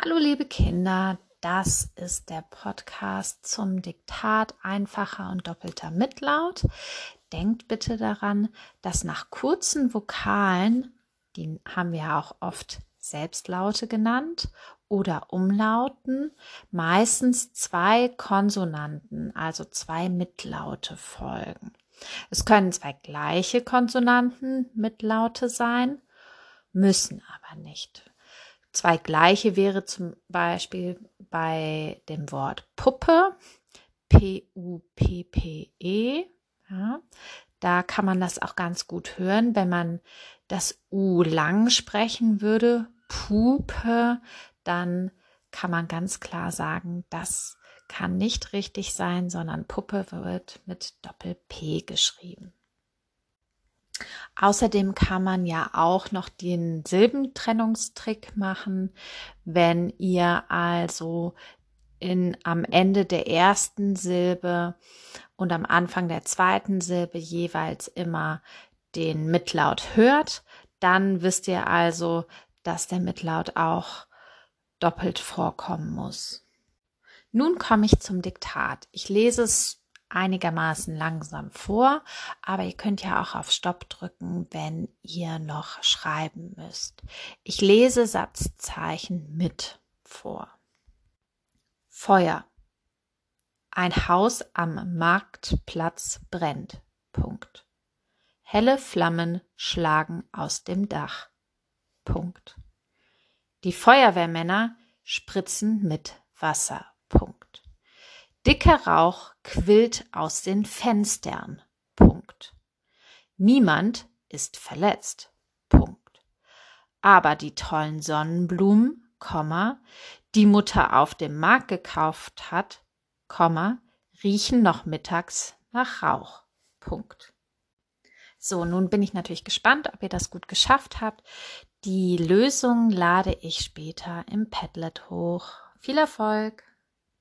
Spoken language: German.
Hallo liebe Kinder, das ist der Podcast zum Diktat einfacher und doppelter Mitlaut. Denkt bitte daran, dass nach kurzen Vokalen, die haben wir auch oft Selbstlaute genannt, oder Umlauten meistens zwei Konsonanten, also zwei Mitlaute folgen. Es können zwei gleiche Konsonanten Mitlaute sein, müssen aber nicht. Zwei gleiche wäre zum Beispiel bei dem Wort Puppe, P-U-P-P-E. Ja, da kann man das auch ganz gut hören, wenn man das U lang sprechen würde, Pupe, dann kann man ganz klar sagen, das kann nicht richtig sein, sondern Puppe wird mit Doppel-P geschrieben. Außerdem kann man ja auch noch den Silbentrennungstrick machen, wenn ihr also in, am Ende der ersten Silbe und am Anfang der zweiten Silbe jeweils immer den Mitlaut hört, dann wisst ihr also, dass der Mitlaut auch doppelt vorkommen muss. Nun komme ich zum Diktat. Ich lese es einigermaßen langsam vor, aber ihr könnt ja auch auf Stopp drücken, wenn ihr noch schreiben müsst. Ich lese Satzzeichen mit vor. Feuer. Ein Haus am Marktplatz brennt. Punkt. Helle Flammen schlagen aus dem Dach. Punkt. Die Feuerwehrmänner spritzen mit Wasser. Dicker Rauch quillt aus den Fenstern. Punkt. Niemand ist verletzt. Punkt. Aber die tollen Sonnenblumen, Komma, die Mutter auf dem Markt gekauft hat, Komma, riechen noch mittags nach Rauch. Punkt. So, nun bin ich natürlich gespannt, ob ihr das gut geschafft habt. Die Lösung lade ich später im Padlet hoch. Viel Erfolg!